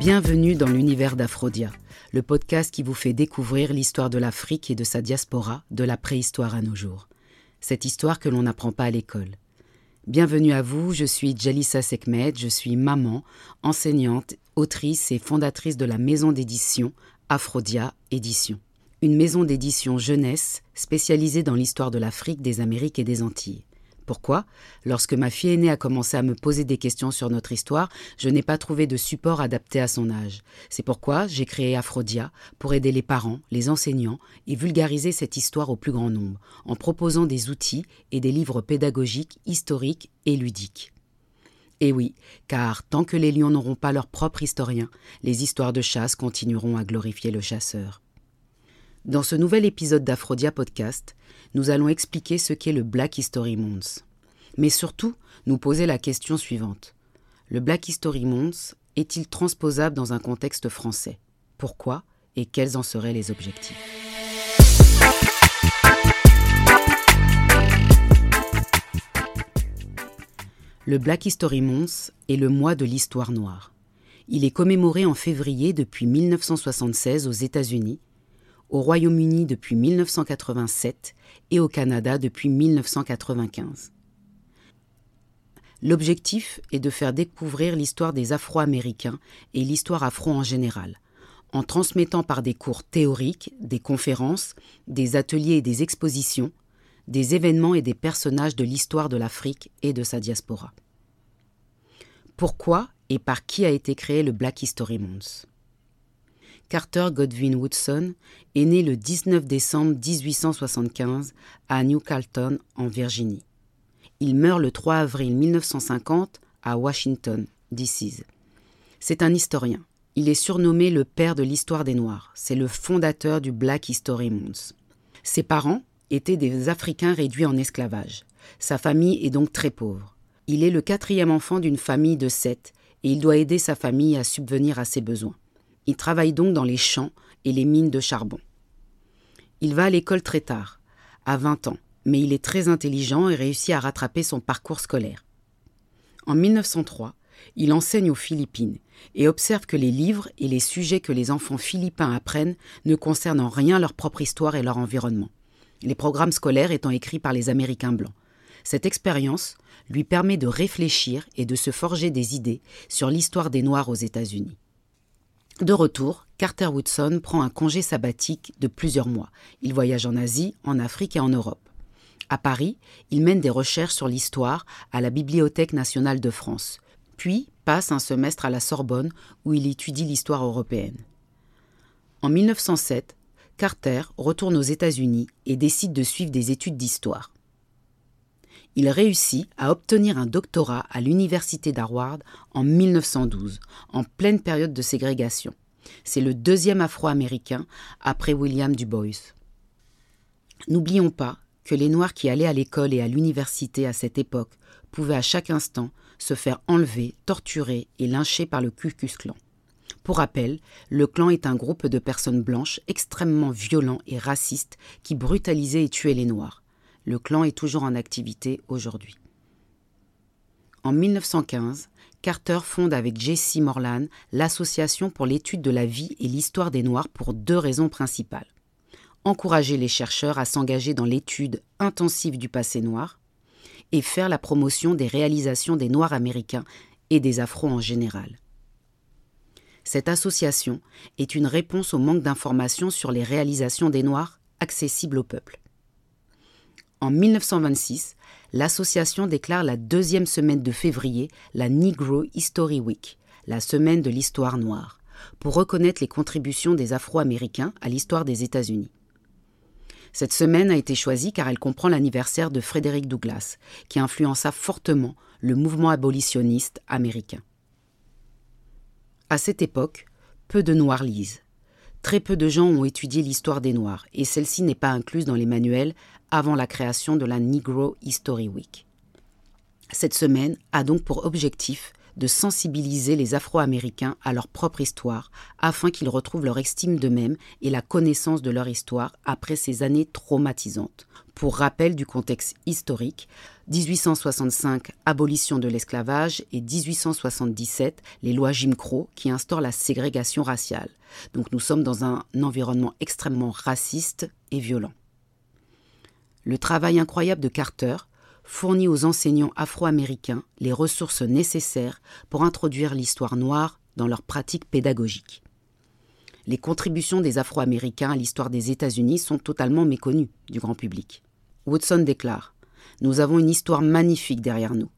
Bienvenue dans l'univers d'Aphrodia, le podcast qui vous fait découvrir l'histoire de l'Afrique et de sa diaspora de la préhistoire à nos jours. Cette histoire que l'on n'apprend pas à l'école. Bienvenue à vous, je suis Jalissa Sekmed, je suis maman, enseignante, autrice et fondatrice de la maison d'édition Aphrodia Édition. Une maison d'édition jeunesse spécialisée dans l'histoire de l'Afrique, des Amériques et des Antilles. Pourquoi Lorsque ma fille aînée a commencé à me poser des questions sur notre histoire, je n'ai pas trouvé de support adapté à son âge. C'est pourquoi j'ai créé Aphrodia pour aider les parents, les enseignants et vulgariser cette histoire au plus grand nombre, en proposant des outils et des livres pédagogiques, historiques et ludiques. Et oui, car tant que les lions n'auront pas leur propre historien, les histoires de chasse continueront à glorifier le chasseur. Dans ce nouvel épisode d'Aphrodia Podcast, nous allons expliquer ce qu'est le Black History Month. Mais surtout, nous poser la question suivante. Le Black History Month est-il transposable dans un contexte français? Pourquoi et quels en seraient les objectifs? Le Black History Month est le mois de l'histoire noire. Il est commémoré en février depuis 1976 aux États-Unis au Royaume-Uni depuis 1987 et au Canada depuis 1995. L'objectif est de faire découvrir l'histoire des Afro-Américains et l'histoire afro en général, en transmettant par des cours théoriques, des conférences, des ateliers et des expositions, des événements et des personnages de l'histoire de l'Afrique et de sa diaspora. Pourquoi et par qui a été créé le Black History Month? Carter Godwin Woodson est né le 19 décembre 1875 à New Carlton, en Virginie. Il meurt le 3 avril 1950 à Washington, D.C. C'est un historien. Il est surnommé le père de l'histoire des Noirs. C'est le fondateur du Black History Month. Ses parents étaient des Africains réduits en esclavage. Sa famille est donc très pauvre. Il est le quatrième enfant d'une famille de sept et il doit aider sa famille à subvenir à ses besoins. Il travaille donc dans les champs et les mines de charbon. Il va à l'école très tard, à 20 ans, mais il est très intelligent et réussit à rattraper son parcours scolaire. En 1903, il enseigne aux Philippines et observe que les livres et les sujets que les enfants philippins apprennent ne concernent en rien leur propre histoire et leur environnement, les programmes scolaires étant écrits par les Américains blancs. Cette expérience lui permet de réfléchir et de se forger des idées sur l'histoire des Noirs aux États-Unis. De retour, Carter Woodson prend un congé sabbatique de plusieurs mois. Il voyage en Asie, en Afrique et en Europe. À Paris, il mène des recherches sur l'histoire à la Bibliothèque nationale de France, puis passe un semestre à la Sorbonne où il étudie l'histoire européenne. En 1907, Carter retourne aux États-Unis et décide de suivre des études d'histoire. Il réussit à obtenir un doctorat à l'Université d'Harvard en 1912, en pleine période de ségrégation. C'est le deuxième afro-américain après William Du Bois. N'oublions pas que les Noirs qui allaient à l'école et à l'université à cette époque pouvaient à chaque instant se faire enlever, torturer et lyncher par le Ku Klux Klan. Pour rappel, le clan est un groupe de personnes blanches extrêmement violents et racistes qui brutalisaient et tuaient les Noirs. Le clan est toujours en activité aujourd'hui. En 1915, Carter fonde avec Jesse Morlan l'Association pour l'étude de la vie et l'histoire des Noirs pour deux raisons principales. Encourager les chercheurs à s'engager dans l'étude intensive du passé noir et faire la promotion des réalisations des Noirs américains et des Afros en général. Cette association est une réponse au manque d'informations sur les réalisations des Noirs accessibles au peuple. En 1926, l'association déclare la deuxième semaine de février la Negro History Week, la semaine de l'histoire noire, pour reconnaître les contributions des Afro-Américains à l'histoire des États-Unis. Cette semaine a été choisie car elle comprend l'anniversaire de Frédéric Douglass, qui influença fortement le mouvement abolitionniste américain. À cette époque, peu de Noirs lisent. Très peu de gens ont étudié l'histoire des Noirs, et celle-ci n'est pas incluse dans les manuels avant la création de la Negro History Week. Cette semaine a donc pour objectif de sensibiliser les Afro-Américains à leur propre histoire, afin qu'ils retrouvent leur estime d'eux-mêmes et la connaissance de leur histoire après ces années traumatisantes. Pour rappel du contexte historique, 1865, abolition de l'esclavage, et 1877, les lois Jim Crow qui instaurent la ségrégation raciale. Donc nous sommes dans un environnement extrêmement raciste et violent. Le travail incroyable de Carter fournit aux enseignants afro-américains les ressources nécessaires pour introduire l'histoire noire dans leurs pratiques pédagogiques. Les contributions des Afro-Américains à l'histoire des États-Unis sont totalement méconnues du grand public. Woodson déclare Nous avons une histoire magnifique derrière nous.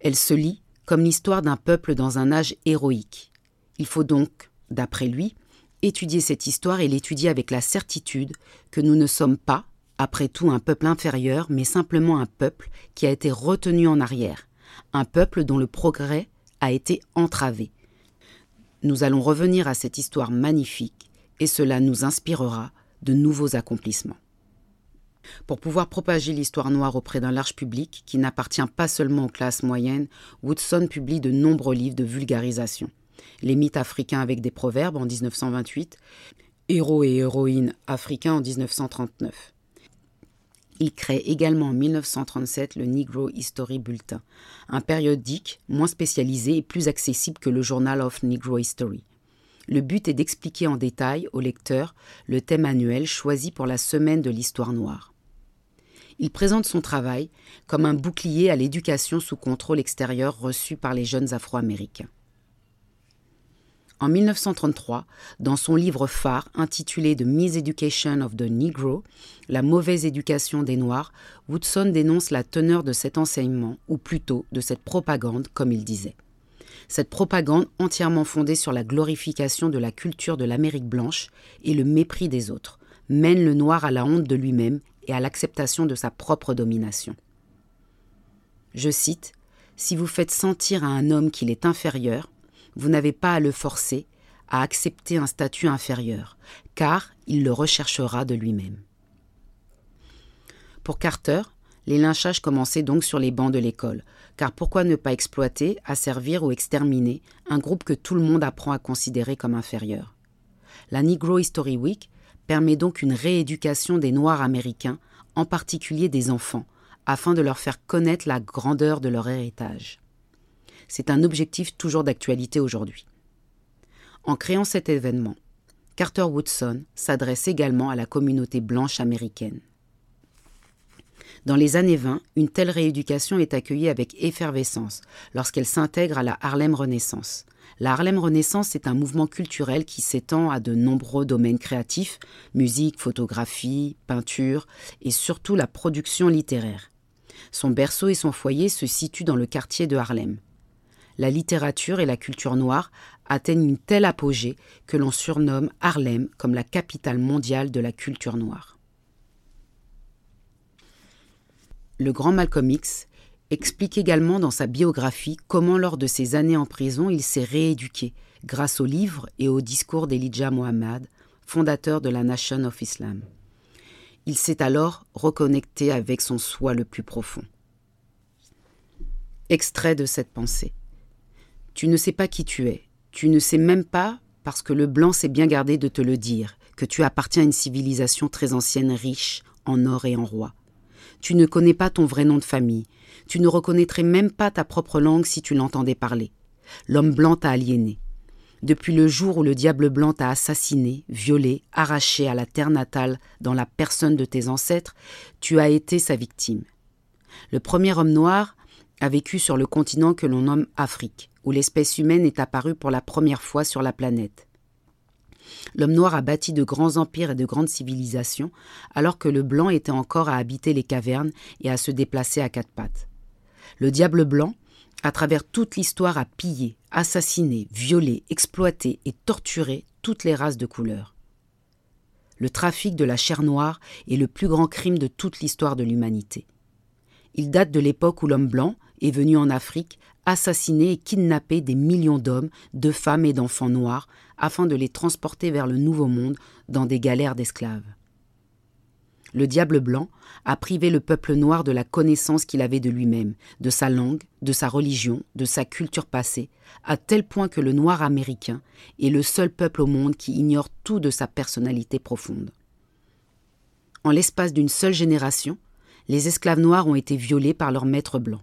Elle se lit comme l'histoire d'un peuple dans un âge héroïque. Il faut donc, d'après lui, étudier cette histoire et l'étudier avec la certitude que nous ne sommes pas, après tout un peuple inférieur, mais simplement un peuple qui a été retenu en arrière, un peuple dont le progrès a été entravé. Nous allons revenir à cette histoire magnifique et cela nous inspirera de nouveaux accomplissements. Pour pouvoir propager l'histoire noire auprès d'un large public qui n'appartient pas seulement aux classes moyennes, Woodson publie de nombreux livres de vulgarisation. Les mythes africains avec des proverbes en 1928, Héros et héroïnes africains en 1939. Il crée également en 1937 le Negro History Bulletin, un périodique moins spécialisé et plus accessible que le Journal of Negro History. Le but est d'expliquer en détail au lecteur le thème annuel choisi pour la semaine de l'histoire noire. Il présente son travail comme un bouclier à l'éducation sous contrôle extérieur reçu par les jeunes Afro-Américains. En 1933, dans son livre phare intitulé The Miseducation of the Negro, La mauvaise éducation des Noirs, Woodson dénonce la teneur de cet enseignement, ou plutôt de cette propagande, comme il disait. Cette propagande entièrement fondée sur la glorification de la culture de l'Amérique blanche et le mépris des autres, mène le noir à la honte de lui-même et à l'acceptation de sa propre domination. Je cite Si vous faites sentir à un homme qu'il est inférieur, vous n'avez pas à le forcer à accepter un statut inférieur, car il le recherchera de lui-même. Pour Carter, les lynchages commençaient donc sur les bancs de l'école, car pourquoi ne pas exploiter, asservir ou exterminer un groupe que tout le monde apprend à considérer comme inférieur? La Negro History Week permet donc une rééducation des Noirs américains, en particulier des enfants, afin de leur faire connaître la grandeur de leur héritage c'est un objectif toujours d'actualité aujourd'hui. En créant cet événement, Carter Woodson s'adresse également à la communauté blanche américaine. Dans les années 20, une telle rééducation est accueillie avec effervescence lorsqu'elle s'intègre à la Harlem Renaissance. La Harlem Renaissance est un mouvement culturel qui s'étend à de nombreux domaines créatifs, musique, photographie, peinture et surtout la production littéraire. Son berceau et son foyer se situent dans le quartier de Harlem la littérature et la culture noire atteignent une telle apogée que l'on surnomme Harlem comme la capitale mondiale de la culture noire. Le grand Malcolm X explique également dans sa biographie comment lors de ses années en prison il s'est rééduqué grâce aux livres et aux discours d'Elijah Muhammad, fondateur de la Nation of Islam. Il s'est alors reconnecté avec son soi le plus profond. Extrait de cette pensée. Tu ne sais pas qui tu es. Tu ne sais même pas, parce que le blanc s'est bien gardé de te le dire, que tu appartiens à une civilisation très ancienne, riche en or et en roi. Tu ne connais pas ton vrai nom de famille. Tu ne reconnaîtrais même pas ta propre langue si tu l'entendais parler. L'homme blanc t'a aliéné. Depuis le jour où le diable blanc t'a assassiné, violé, arraché à la terre natale dans la personne de tes ancêtres, tu as été sa victime. Le premier homme noir a vécu sur le continent que l'on nomme Afrique où l'espèce humaine est apparue pour la première fois sur la planète. L'homme noir a bâti de grands empires et de grandes civilisations, alors que le blanc était encore à habiter les cavernes et à se déplacer à quatre pattes. Le diable blanc, à travers toute l'histoire, a pillé, assassiné, violé, exploité et torturé toutes les races de couleur. Le trafic de la chair noire est le plus grand crime de toute l'histoire de l'humanité. Il date de l'époque où l'homme blanc est venu en Afrique assassiner et kidnapper des millions d'hommes, de femmes et d'enfants noirs afin de les transporter vers le Nouveau Monde dans des galères d'esclaves. le diable blanc, a privé le peuple noir de la connaissance qu'il avait de lui-même, de sa langue, de sa religion, de sa culture passée, à tel point que le noir américain est le seul peuple au monde qui ignore tout de sa personnalité profonde. En l'espace d'une seule génération, les esclaves noirs ont été violés par leurs maîtres blancs.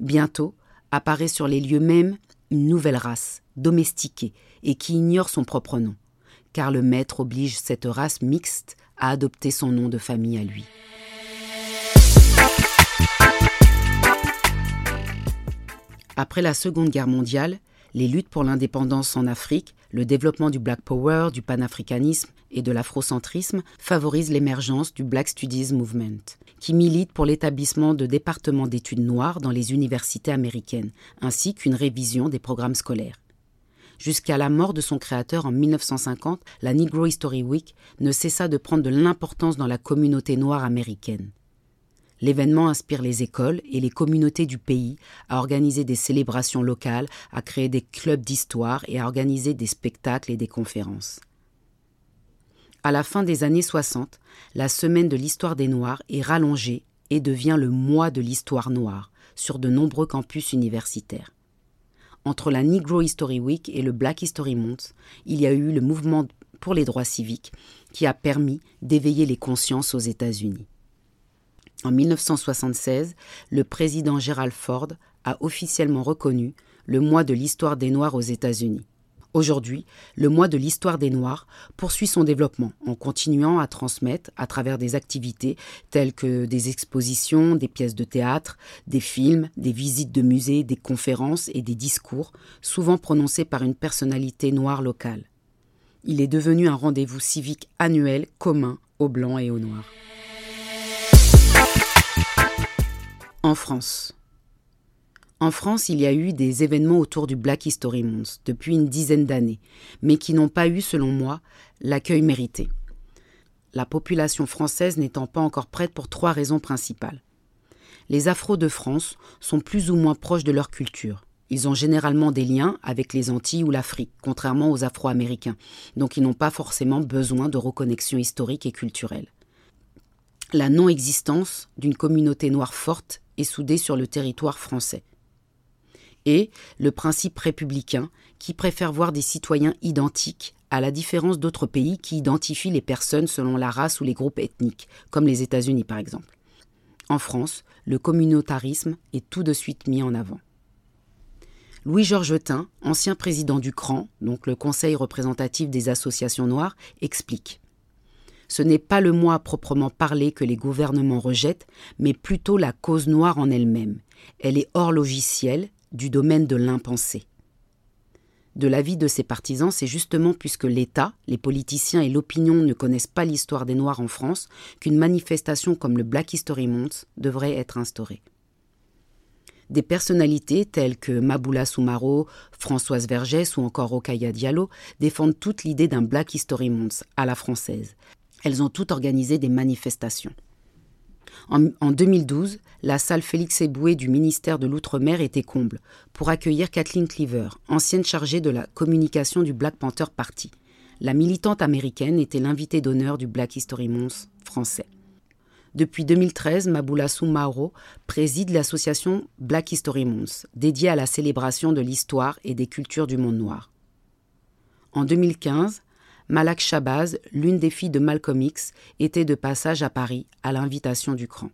Bientôt apparaît sur les lieux mêmes une nouvelle race, domestiquée, et qui ignore son propre nom, car le maître oblige cette race mixte à adopter son nom de famille à lui. Après la Seconde Guerre mondiale, les luttes pour l'indépendance en Afrique, le développement du Black Power, du panafricanisme et de l'afrocentrisme favorisent l'émergence du Black Studies Movement, qui milite pour l'établissement de départements d'études noires dans les universités américaines, ainsi qu'une révision des programmes scolaires. Jusqu'à la mort de son créateur en 1950, la Negro History Week ne cessa de prendre de l'importance dans la communauté noire américaine. L'événement inspire les écoles et les communautés du pays à organiser des célébrations locales, à créer des clubs d'histoire et à organiser des spectacles et des conférences. À la fin des années 60, la semaine de l'histoire des Noirs est rallongée et devient le mois de l'histoire noire sur de nombreux campus universitaires. Entre la Negro History Week et le Black History Month, il y a eu le mouvement pour les droits civiques qui a permis d'éveiller les consciences aux États-Unis. En 1976, le président Gerald Ford a officiellement reconnu le mois de l'histoire des Noirs aux États-Unis. Aujourd'hui, le mois de l'histoire des Noirs poursuit son développement en continuant à transmettre à travers des activités telles que des expositions, des pièces de théâtre, des films, des visites de musées, des conférences et des discours, souvent prononcés par une personnalité noire locale. Il est devenu un rendez-vous civique annuel commun aux Blancs et aux Noirs. En France. En France, il y a eu des événements autour du Black History Month depuis une dizaine d'années, mais qui n'ont pas eu, selon moi, l'accueil mérité. La population française n'étant pas encore prête pour trois raisons principales. Les Afros de France sont plus ou moins proches de leur culture. Ils ont généralement des liens avec les Antilles ou l'Afrique, contrairement aux Afro-Américains, donc ils n'ont pas forcément besoin de reconnexion historique et culturelle. La non-existence d'une communauté noire forte et soudée sur le territoire français et le principe républicain qui préfère voir des citoyens identiques à la différence d'autres pays qui identifient les personnes selon la race ou les groupes ethniques, comme les États-Unis par exemple. En France, le communautarisme est tout de suite mis en avant. Louis Georgetin, ancien président du CRAN, donc le Conseil représentatif des associations noires, explique Ce n'est pas le moi proprement parler que les gouvernements rejettent, mais plutôt la cause noire en elle-même. Elle est hors logiciel, du domaine de l'impensé. De l'avis de ses partisans, c'est justement puisque l'État, les politiciens et l'opinion ne connaissent pas l'histoire des Noirs en France qu'une manifestation comme le Black History Month devrait être instaurée. Des personnalités telles que Maboula Soumaro, Françoise Vergès ou encore Okaya Diallo défendent toute l'idée d'un Black History Month à la française. Elles ont toutes organisé des manifestations. En, 2012, la salle Félix Eboué du ministère de l'Outre-mer était comble pour accueillir Kathleen Cleaver, ancienne chargée de la communication du Black Panther Party. La militante américaine était l'invitée d'honneur du Black History Month français. Depuis 2013, Maboula Mauro préside l'association Black History Month, dédiée à la célébration de l'histoire et des cultures du monde noir. En 2015, Malak Shabazz, l'une des filles de Malcolm X, était de passage à Paris à l'invitation du cran.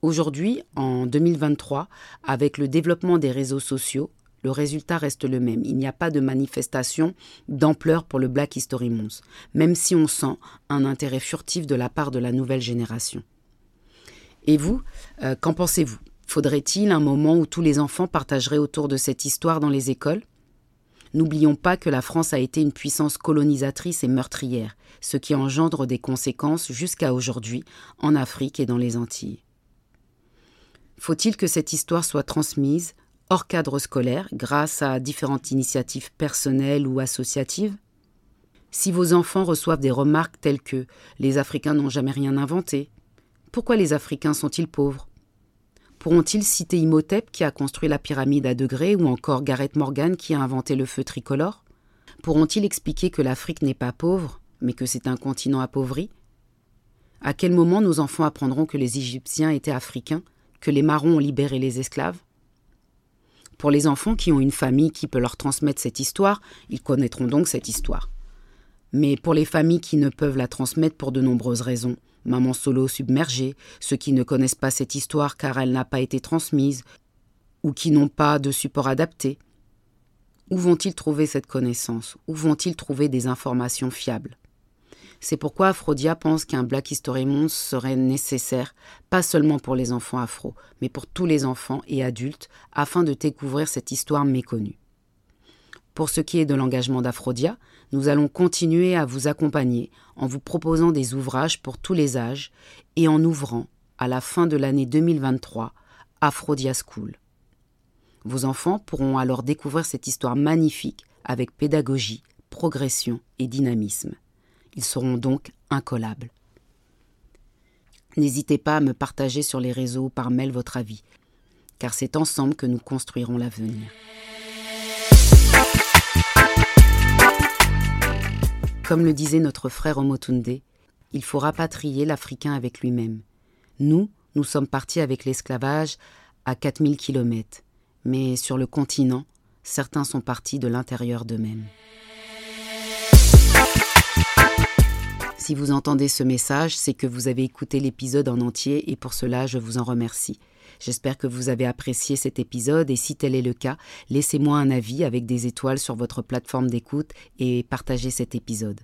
Aujourd'hui, en 2023, avec le développement des réseaux sociaux, le résultat reste le même. Il n'y a pas de manifestation d'ampleur pour le Black History Month, même si on sent un intérêt furtif de la part de la nouvelle génération. Et vous, euh, qu'en pensez-vous? Faudrait-il un moment où tous les enfants partageraient autour de cette histoire dans les écoles? N'oublions pas que la France a été une puissance colonisatrice et meurtrière, ce qui engendre des conséquences jusqu'à aujourd'hui en Afrique et dans les Antilles. Faut-il que cette histoire soit transmise hors cadre scolaire grâce à différentes initiatives personnelles ou associatives? Si vos enfants reçoivent des remarques telles que les Africains n'ont jamais rien inventé, pourquoi les Africains sont-ils pauvres? Pourront-ils citer Imhotep qui a construit la pyramide à degrés ou encore Gareth Morgan qui a inventé le feu tricolore? Pourront-ils expliquer que l'Afrique n'est pas pauvre, mais que c'est un continent appauvri? À quel moment nos enfants apprendront que les Égyptiens étaient africains, que les marrons ont libéré les esclaves? Pour les enfants qui ont une famille qui peut leur transmettre cette histoire, ils connaîtront donc cette histoire. Mais pour les familles qui ne peuvent la transmettre pour de nombreuses raisons, maman solo submergée, ceux qui ne connaissent pas cette histoire car elle n'a pas été transmise, ou qui n'ont pas de support adapté, où vont-ils trouver cette connaissance? Où vont-ils trouver des informations fiables? C'est pourquoi Aphrodia pense qu'un Black History Month serait nécessaire, pas seulement pour les enfants afro, mais pour tous les enfants et adultes, afin de découvrir cette histoire méconnue. Pour ce qui est de l'engagement d'Aphrodia, nous allons continuer à vous accompagner en vous proposant des ouvrages pour tous les âges et en ouvrant, à la fin de l'année 2023, Aphrodia School. Vos enfants pourront alors découvrir cette histoire magnifique avec pédagogie, progression et dynamisme. Ils seront donc incollables. N'hésitez pas à me partager sur les réseaux par mail votre avis, car c'est ensemble que nous construirons l'avenir. Comme le disait notre frère Omotunde, il faut rapatrier l'Africain avec lui-même. Nous, nous sommes partis avec l'esclavage à 4000 kilomètres mais sur le continent, certains sont partis de l'intérieur d'eux-mêmes. Si vous entendez ce message, c'est que vous avez écouté l'épisode en entier et pour cela je vous en remercie. J'espère que vous avez apprécié cet épisode et si tel est le cas, laissez-moi un avis avec des étoiles sur votre plateforme d'écoute et partagez cet épisode.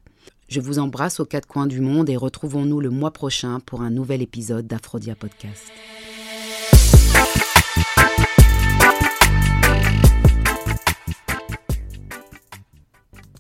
Je vous embrasse aux quatre coins du monde et retrouvons-nous le mois prochain pour un nouvel épisode d'Aphrodia Podcast.